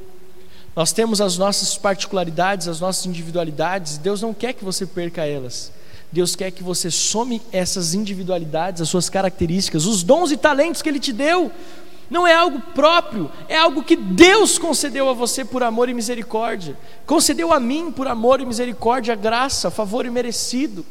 Nós temos as nossas particularidades, as nossas individualidades, Deus não quer que você perca elas. Deus quer que você some essas individualidades, as suas características, os dons e talentos que Ele te deu. Não é algo próprio, é algo que Deus concedeu a você por amor e misericórdia. Concedeu a mim por amor e misericórdia, graça, favor e merecido.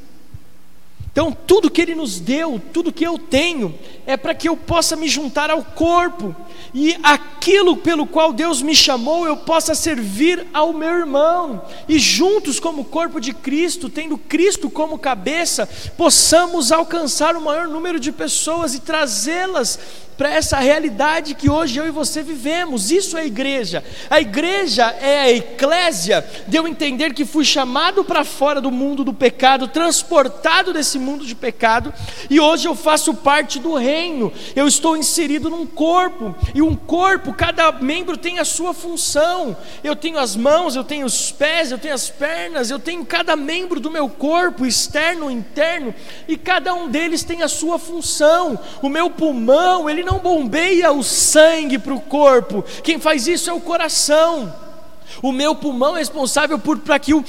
Então, tudo que Ele nos deu, tudo que eu tenho, é para que eu possa me juntar ao corpo, e aquilo pelo qual Deus me chamou, eu possa servir ao meu irmão, e juntos, como corpo de Cristo, tendo Cristo como cabeça, possamos alcançar o maior número de pessoas e trazê-las para essa realidade que hoje eu e você vivemos. Isso é a igreja. A igreja é a eclésia de eu entender que fui chamado para fora do mundo do pecado, transportado desse mundo de pecado, e hoje eu faço parte do reino. Eu estou inserido num corpo, e um corpo, cada membro tem a sua função. Eu tenho as mãos, eu tenho os pés, eu tenho as pernas, eu tenho cada membro do meu corpo, externo, interno, e cada um deles tem a sua função. O meu pulmão, ele não bombeia o sangue para o corpo, quem faz isso é o coração. O meu pulmão é responsável por para que o,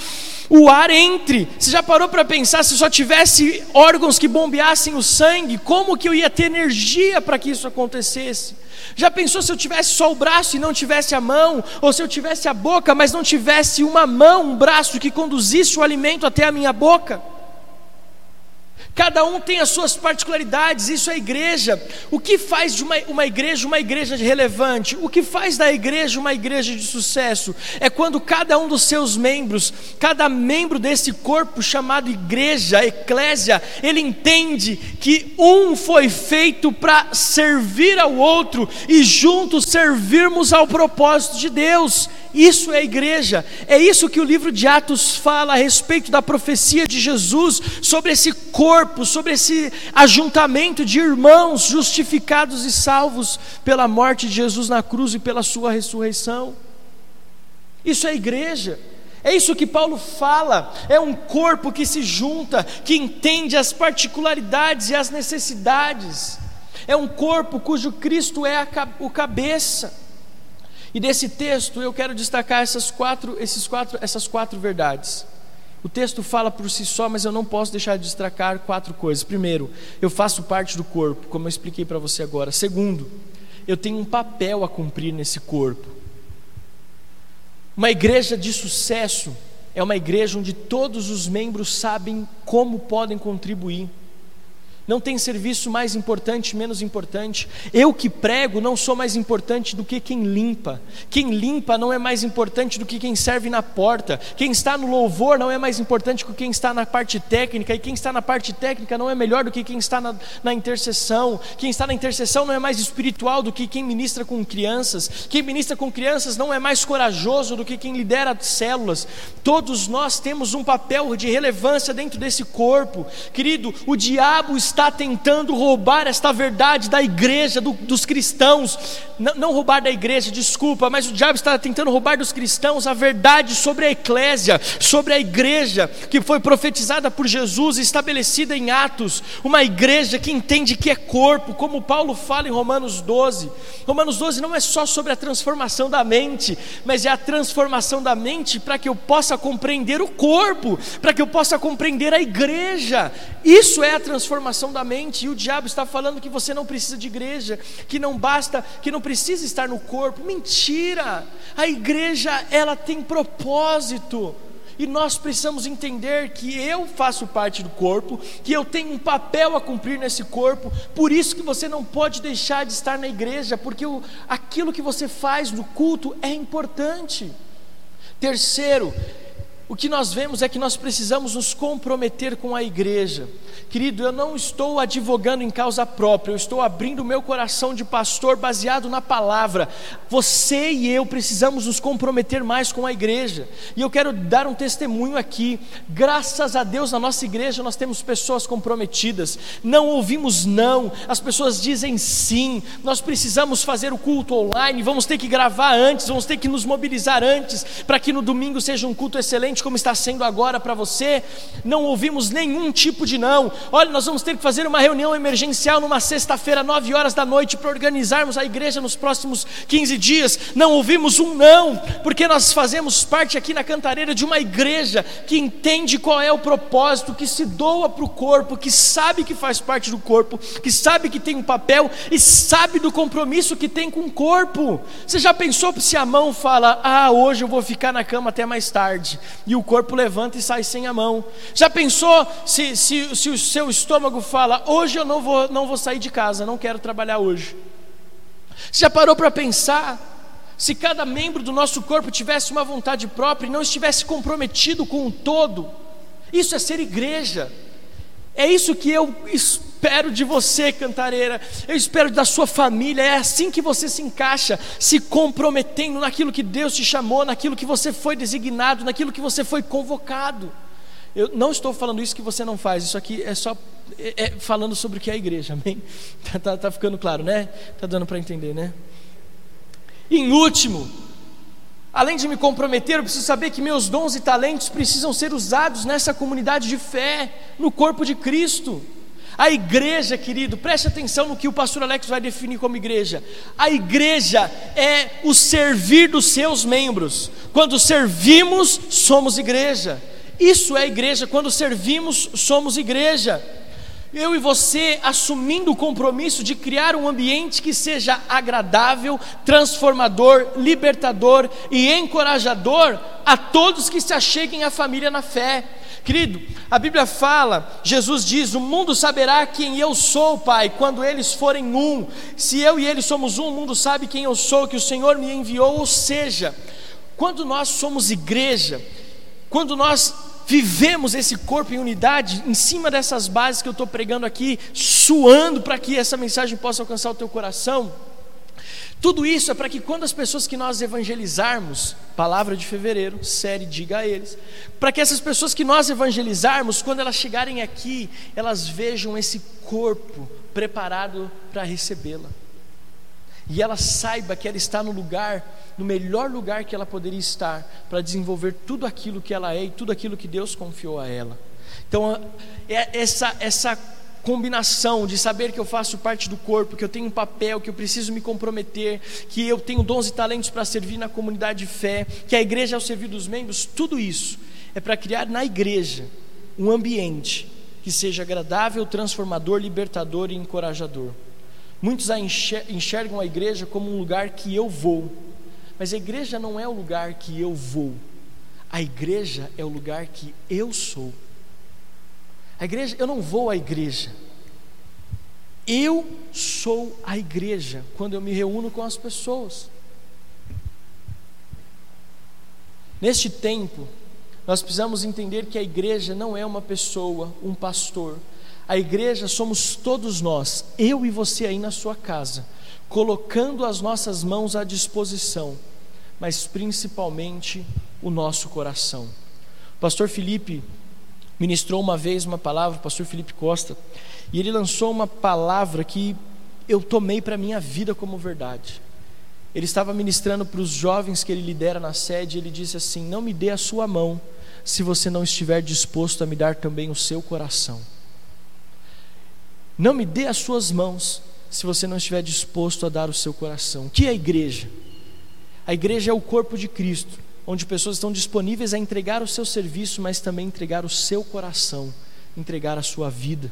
o ar entre. Você já parou para pensar se só tivesse órgãos que bombeassem o sangue, como que eu ia ter energia para que isso acontecesse? Já pensou se eu tivesse só o braço e não tivesse a mão, ou se eu tivesse a boca, mas não tivesse uma mão, um braço que conduzisse o alimento até a minha boca? Cada um tem as suas particularidades, isso é igreja. O que faz de uma, uma igreja uma igreja relevante? O que faz da igreja uma igreja de sucesso? É quando cada um dos seus membros, cada membro desse corpo chamado igreja, eclésia, ele entende que um foi feito para servir ao outro e juntos servirmos ao propósito de Deus. Isso é igreja. É isso que o livro de Atos fala a respeito da profecia de Jesus sobre esse corpo, sobre esse ajuntamento de irmãos justificados e salvos pela morte de Jesus na cruz e pela sua ressurreição. Isso é igreja. É isso que Paulo fala, é um corpo que se junta, que entende as particularidades e as necessidades. É um corpo cujo Cristo é a, o cabeça. E desse texto eu quero destacar essas quatro, esses quatro, essas quatro verdades. O texto fala por si só, mas eu não posso deixar de destacar quatro coisas. Primeiro, eu faço parte do corpo, como eu expliquei para você agora. Segundo, eu tenho um papel a cumprir nesse corpo. Uma igreja de sucesso é uma igreja onde todos os membros sabem como podem contribuir. Não tem serviço mais importante, menos importante. Eu que prego não sou mais importante do que quem limpa. Quem limpa não é mais importante do que quem serve na porta. Quem está no louvor não é mais importante do que quem está na parte técnica. E quem está na parte técnica não é melhor do que quem está na, na intercessão. Quem está na intercessão não é mais espiritual do que quem ministra com crianças. Quem ministra com crianças não é mais corajoso do que quem lidera células. Todos nós temos um papel de relevância dentro desse corpo. Querido, o diabo está está tentando roubar esta verdade da igreja, do, dos cristãos. Não, não roubar da igreja, desculpa, mas o diabo está tentando roubar dos cristãos a verdade sobre a eclésia, sobre a igreja que foi profetizada por Jesus, estabelecida em Atos. Uma igreja que entende que é corpo, como Paulo fala em Romanos 12. Romanos 12 não é só sobre a transformação da mente, mas é a transformação da mente para que eu possa compreender o corpo, para que eu possa compreender a igreja. Isso é a transformação da mente, e o diabo está falando que você não precisa de igreja, que não basta, que não precisa estar no corpo. Mentira! A igreja, ela tem propósito. E nós precisamos entender que eu faço parte do corpo, que eu tenho um papel a cumprir nesse corpo, por isso que você não pode deixar de estar na igreja, porque o, aquilo que você faz no culto é importante. Terceiro, o que nós vemos é que nós precisamos nos comprometer com a igreja. Querido, eu não estou advogando em causa própria, eu estou abrindo o meu coração de pastor baseado na palavra. Você e eu precisamos nos comprometer mais com a igreja. E eu quero dar um testemunho aqui. Graças a Deus, na nossa igreja nós temos pessoas comprometidas. Não ouvimos não, as pessoas dizem sim. Nós precisamos fazer o culto online, vamos ter que gravar antes, vamos ter que nos mobilizar antes, para que no domingo seja um culto excelente como está sendo agora para você, não ouvimos nenhum tipo de não. Olha, nós vamos ter que fazer uma reunião emergencial numa sexta-feira, nove horas da noite, para organizarmos a igreja nos próximos 15 dias. Não ouvimos um não, porque nós fazemos parte aqui na Cantareira de uma igreja que entende qual é o propósito, que se doa para o corpo, que sabe que faz parte do corpo, que sabe que tem um papel e sabe do compromisso que tem com o corpo. Você já pensou se a mão fala, ah, hoje eu vou ficar na cama até mais tarde? E o corpo levanta e sai sem a mão. Já pensou se, se, se o seu estômago fala: Hoje eu não vou, não vou sair de casa, não quero trabalhar hoje? Você já parou para pensar? Se cada membro do nosso corpo tivesse uma vontade própria e não estivesse comprometido com o todo, isso é ser igreja. É isso que eu espero de você, cantareira. Eu espero da sua família. É assim que você se encaixa, se comprometendo naquilo que Deus te chamou, naquilo que você foi designado, naquilo que você foi convocado. Eu não estou falando isso que você não faz, isso aqui é só é, é falando sobre o que é a igreja, amém? <laughs> Tá, tá, tá ficando claro, né? Tá dando para entender, né? Em último, além de me comprometer, eu preciso saber que meus dons e talentos precisam ser usados nessa comunidade de fé, no corpo de Cristo. A igreja, querido, preste atenção no que o pastor Alex vai definir como igreja. A igreja é o servir dos seus membros. Quando servimos, somos igreja. Isso é igreja. Quando servimos, somos igreja. Eu e você assumindo o compromisso de criar um ambiente que seja agradável, transformador, libertador e encorajador a todos que se acheguem à família na fé. Querido, a Bíblia fala, Jesus diz: O mundo saberá quem eu sou, Pai, quando eles forem um. Se eu e eles somos um, o mundo sabe quem eu sou, que o Senhor me enviou. Ou seja, quando nós somos igreja, quando nós vivemos esse corpo em unidade, em cima dessas bases que eu estou pregando aqui, suando para que essa mensagem possa alcançar o teu coração. Tudo isso é para que quando as pessoas que nós evangelizarmos, palavra de fevereiro, série diga a eles, para que essas pessoas que nós evangelizarmos, quando elas chegarem aqui, elas vejam esse corpo preparado para recebê-la. E ela saiba que ela está no lugar, no melhor lugar que ela poderia estar, para desenvolver tudo aquilo que ela é e tudo aquilo que Deus confiou a ela. Então, é essa, essa combinação de saber que eu faço parte do corpo, que eu tenho um papel, que eu preciso me comprometer, que eu tenho dons e talentos para servir na comunidade de fé, que a igreja é o servir dos membros, tudo isso é para criar na igreja um ambiente que seja agradável, transformador, libertador e encorajador. Muitos enxergam a igreja como um lugar que eu vou, mas a igreja não é o lugar que eu vou, a igreja é o lugar que eu sou. A igreja, eu não vou à igreja. Eu sou a igreja quando eu me reúno com as pessoas. Neste tempo, nós precisamos entender que a igreja não é uma pessoa, um pastor. A igreja somos todos nós, eu e você aí na sua casa, colocando as nossas mãos à disposição, mas principalmente o nosso coração. Pastor Felipe ministrou uma vez uma palavra, o pastor Felipe Costa, e ele lançou uma palavra que eu tomei para a minha vida como verdade. Ele estava ministrando para os jovens que ele lidera na sede, e ele disse assim: Não me dê a sua mão, se você não estiver disposto a me dar também o seu coração. Não me dê as suas mãos, se você não estiver disposto a dar o seu coração. O que é a igreja? A igreja é o corpo de Cristo onde pessoas estão disponíveis a entregar o seu serviço, mas também entregar o seu coração, entregar a sua vida.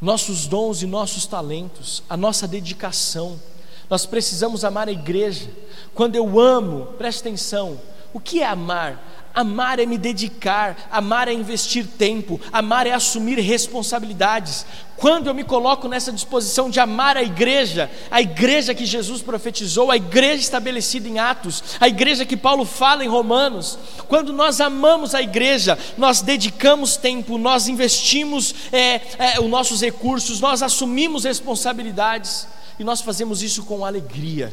Nossos dons e nossos talentos, a nossa dedicação, nós precisamos amar a igreja. Quando eu amo, preste atenção, O que é amar? Amar é me dedicar, amar é investir tempo, amar é assumir responsabilidades. Quando eu me coloco nessa disposição de amar a igreja, a igreja que Jesus profetizou, a igreja estabelecida em Atos, a igreja que Paulo fala em Romanos, quando nós amamos a igreja, nós dedicamos tempo, nós investimos é, é, os nossos recursos, nós assumimos responsabilidades e nós fazemos isso com alegria.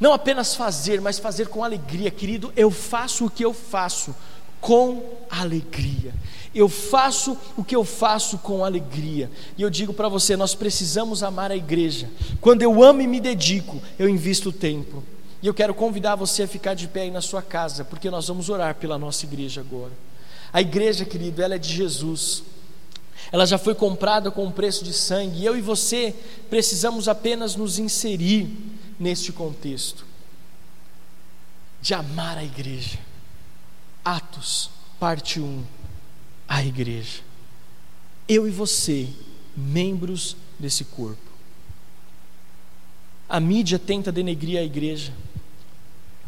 Não apenas fazer, mas fazer com alegria, querido. Eu faço o que eu faço com alegria. Eu faço o que eu faço com alegria. E eu digo para você: nós precisamos amar a igreja. Quando eu amo e me dedico, eu invisto tempo. E eu quero convidar você a ficar de pé aí na sua casa, porque nós vamos orar pela nossa igreja agora. A igreja, querido, ela é de Jesus. Ela já foi comprada com um preço de sangue. E eu e você precisamos apenas nos inserir neste contexto de amar a igreja. Atos, parte 1, a igreja. Eu e você, membros desse corpo. A mídia tenta denegrir a igreja.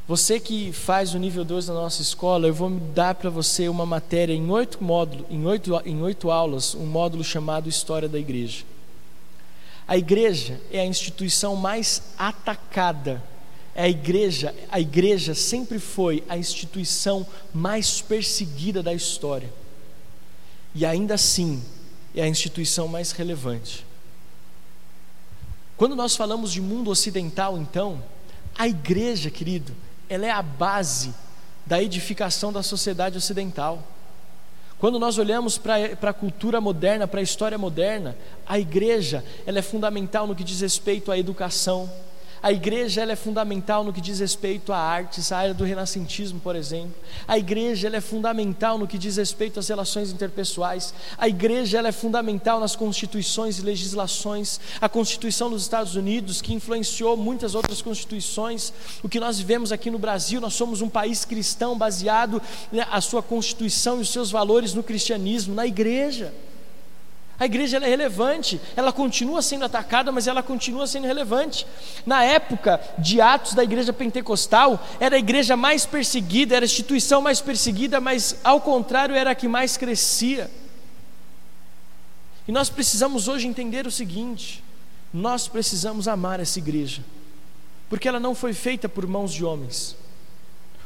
Você que faz o nível 2 da nossa escola, eu vou dar para você uma matéria em oito módulos, em oito, em oito aulas, um módulo chamado História da Igreja. A igreja é a instituição mais atacada. É a igreja, a igreja sempre foi a instituição mais perseguida da história. E ainda assim, é a instituição mais relevante. Quando nós falamos de mundo ocidental, então, a igreja, querido, ela é a base da edificação da sociedade ocidental. Quando nós olhamos para a cultura moderna, para a história moderna, a igreja ela é fundamental no que diz respeito à educação, a igreja ela é fundamental no que diz respeito à artes, à área do renascentismo, por exemplo. A igreja ela é fundamental no que diz respeito às relações interpessoais. A igreja ela é fundamental nas constituições e legislações. A Constituição dos Estados Unidos, que influenciou muitas outras constituições. O que nós vivemos aqui no Brasil, nós somos um país cristão baseado né, a sua Constituição e os seus valores no cristianismo, na igreja. A igreja é relevante, ela continua sendo atacada, mas ela continua sendo relevante. Na época de Atos da igreja pentecostal, era a igreja mais perseguida, era a instituição mais perseguida, mas ao contrário, era a que mais crescia. E nós precisamos hoje entender o seguinte: nós precisamos amar essa igreja, porque ela não foi feita por mãos de homens.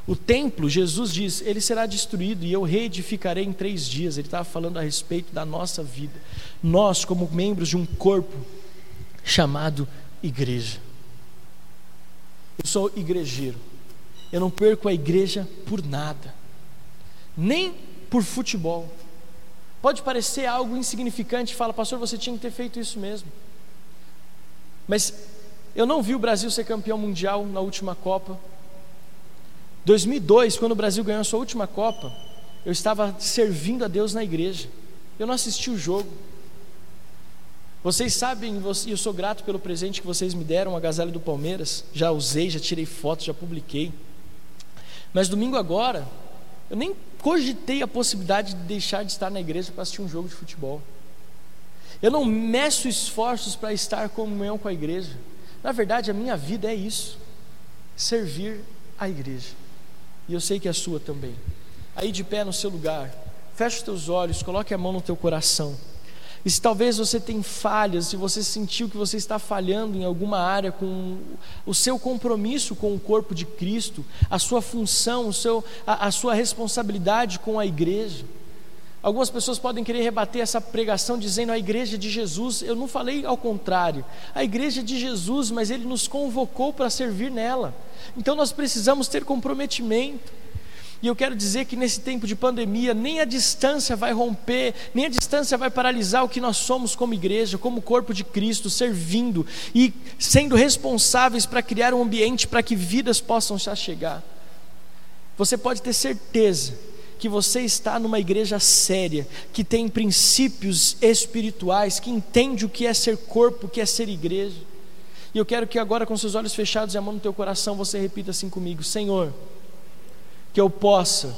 O templo, Jesus diz, ele será destruído e eu reedificarei em três dias. Ele estava falando a respeito da nossa vida. Nós, como membros de um corpo chamado igreja. Eu sou igrejeiro. Eu não perco a igreja por nada, nem por futebol. Pode parecer algo insignificante, fala, pastor, você tinha que ter feito isso mesmo. Mas eu não vi o Brasil ser campeão mundial na última Copa, 2002, quando o Brasil ganhou a sua última Copa, eu estava servindo a Deus na igreja. Eu não assisti o jogo. Vocês sabem, e eu sou grato pelo presente que vocês me deram, a Gazelle do Palmeiras. Já usei, já tirei fotos, já publiquei. Mas domingo agora, eu nem cogitei a possibilidade de deixar de estar na igreja para assistir um jogo de futebol. Eu não meço esforços para estar comunhão com a igreja. Na verdade, a minha vida é isso: servir a igreja e eu sei que é a sua também. Aí de pé no seu lugar, feche os teus olhos, coloque a mão no teu coração. E se talvez você tem falhas, se você sentiu que você está falhando em alguma área com o seu compromisso com o corpo de Cristo, a sua função, o seu, a, a sua responsabilidade com a igreja. Algumas pessoas podem querer rebater essa pregação dizendo a igreja de Jesus. Eu não falei ao contrário. A igreja de Jesus, mas ele nos convocou para servir nela. Então nós precisamos ter comprometimento. E eu quero dizer que nesse tempo de pandemia, nem a distância vai romper, nem a distância vai paralisar o que nós somos como igreja, como corpo de Cristo, servindo e sendo responsáveis para criar um ambiente para que vidas possam já chegar. Você pode ter certeza que você está numa igreja séria, que tem princípios espirituais, que entende o que é ser corpo, o que é ser igreja. E eu quero que agora, com seus olhos fechados e a mão no teu coração, você repita assim comigo: Senhor, que eu possa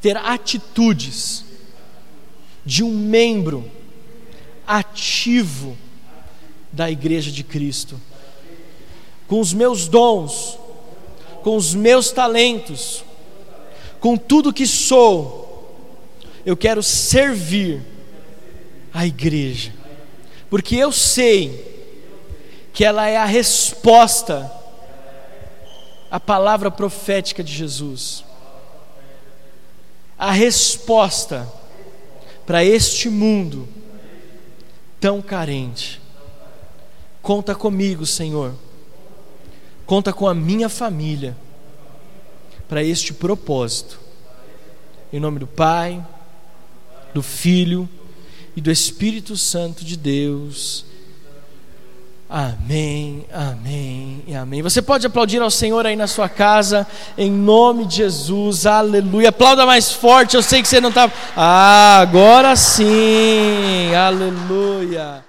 ter atitudes de um membro ativo da Igreja de Cristo, com os meus dons, com os meus talentos, com tudo que sou, eu quero servir a igreja, porque eu sei que ela é a resposta à palavra profética de Jesus, a resposta para este mundo tão carente. Conta comigo, Senhor. Conta com a minha família para este propósito. Em nome do Pai, do Filho e do Espírito Santo de Deus. Amém, amém e amém. Você pode aplaudir ao Senhor aí na sua casa, em nome de Jesus, aleluia. Aplauda mais forte, eu sei que você não está. Ah, agora sim, aleluia.